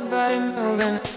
my body moving.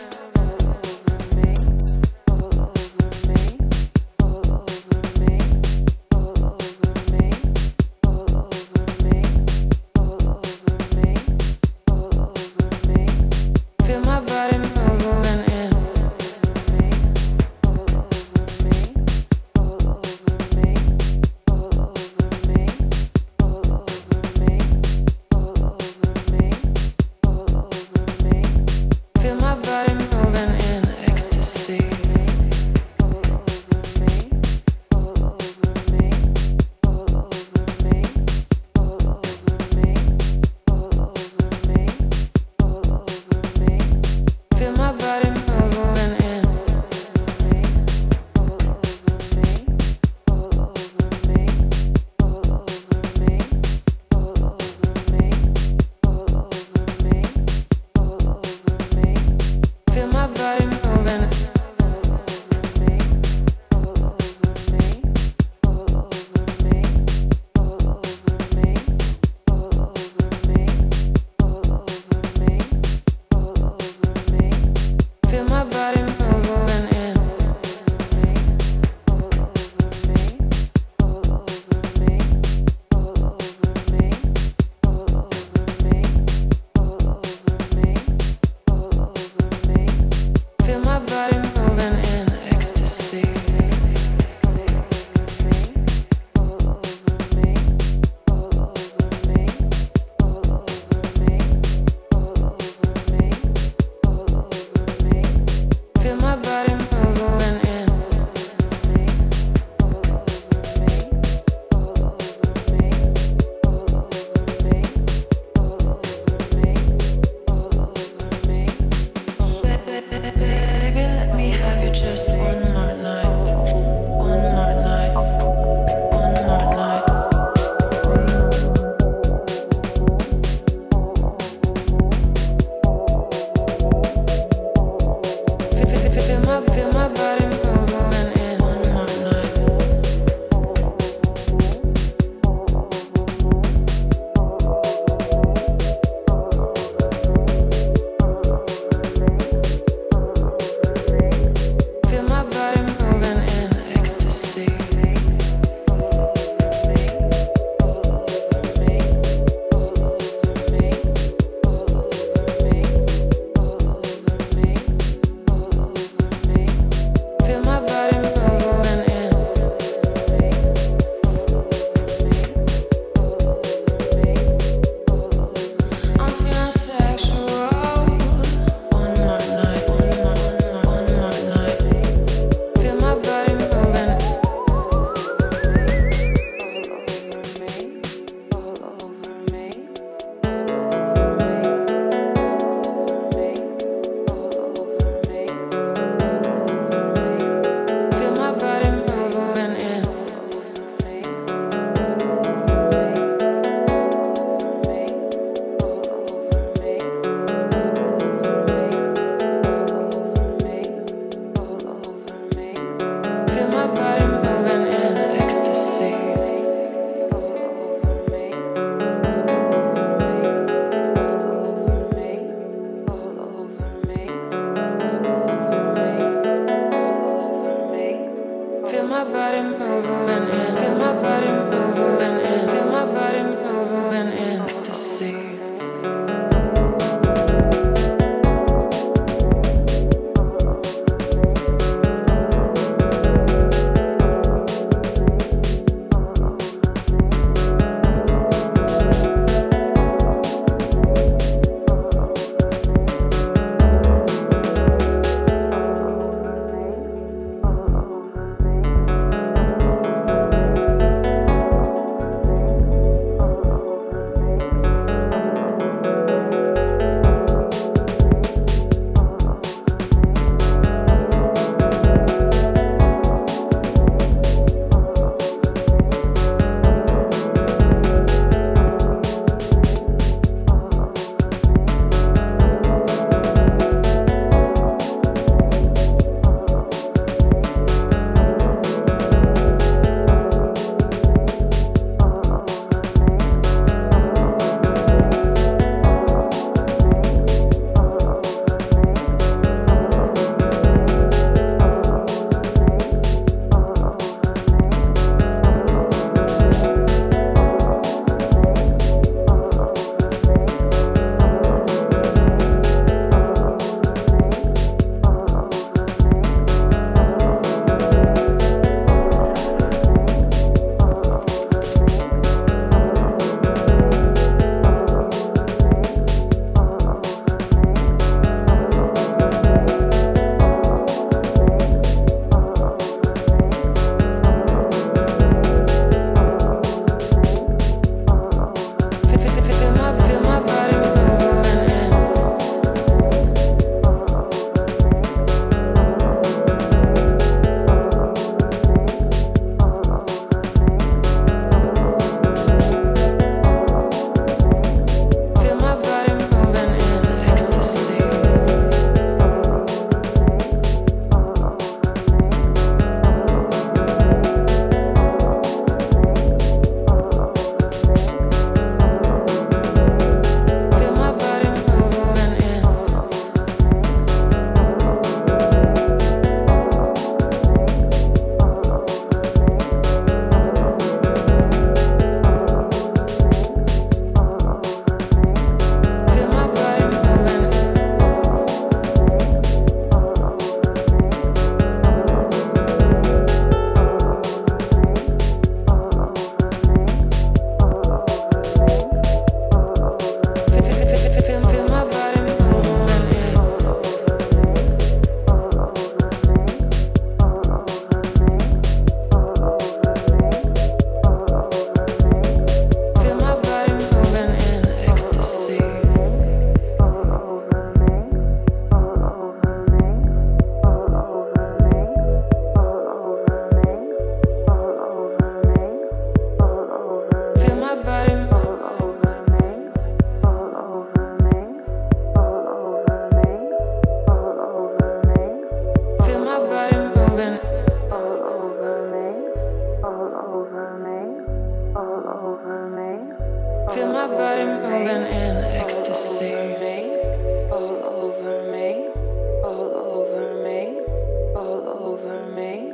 me,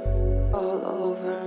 all over.